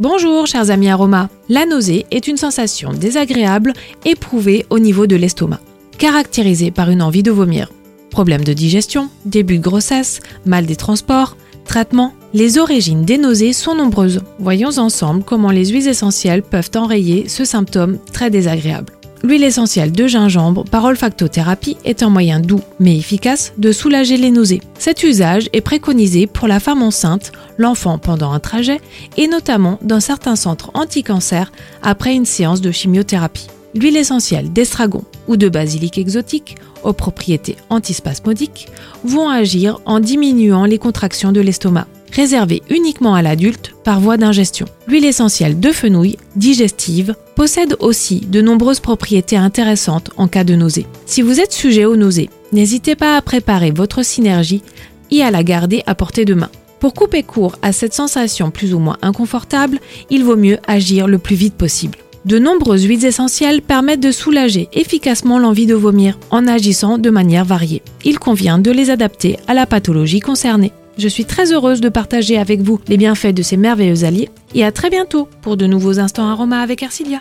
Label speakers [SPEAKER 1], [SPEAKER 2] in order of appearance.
[SPEAKER 1] Bonjour chers amis aromas. La nausée est une sensation désagréable éprouvée au niveau de l'estomac, caractérisée par une envie de vomir. Problème de digestion, début de grossesse, mal des transports, traitement. Les origines des nausées sont nombreuses. Voyons ensemble comment les huiles essentielles peuvent enrayer ce symptôme très désagréable. L'huile essentielle de gingembre par olfactothérapie est un moyen doux mais efficace de soulager les nausées. Cet usage est préconisé pour la femme enceinte, l'enfant pendant un trajet et notamment dans certains centres anti-cancer après une séance de chimiothérapie. L'huile essentielle d'estragon ou de basilic exotique, aux propriétés antispasmodiques, vont agir en diminuant les contractions de l'estomac réservé uniquement à l'adulte par voie d'ingestion. L'huile essentielle de fenouil, digestive, possède aussi de nombreuses propriétés intéressantes en cas de nausée. Si vous êtes sujet aux nausées, n'hésitez pas à préparer votre synergie et à la garder à portée de main. Pour couper court à cette sensation plus ou moins inconfortable, il vaut mieux agir le plus vite possible. De nombreuses huiles essentielles permettent de soulager efficacement l'envie de vomir en agissant de manière variée. Il convient de les adapter à la pathologie concernée. Je suis très heureuse de partager avec vous les bienfaits de ces merveilleux alliés et à très bientôt pour de nouveaux instants aromas avec Ercilia.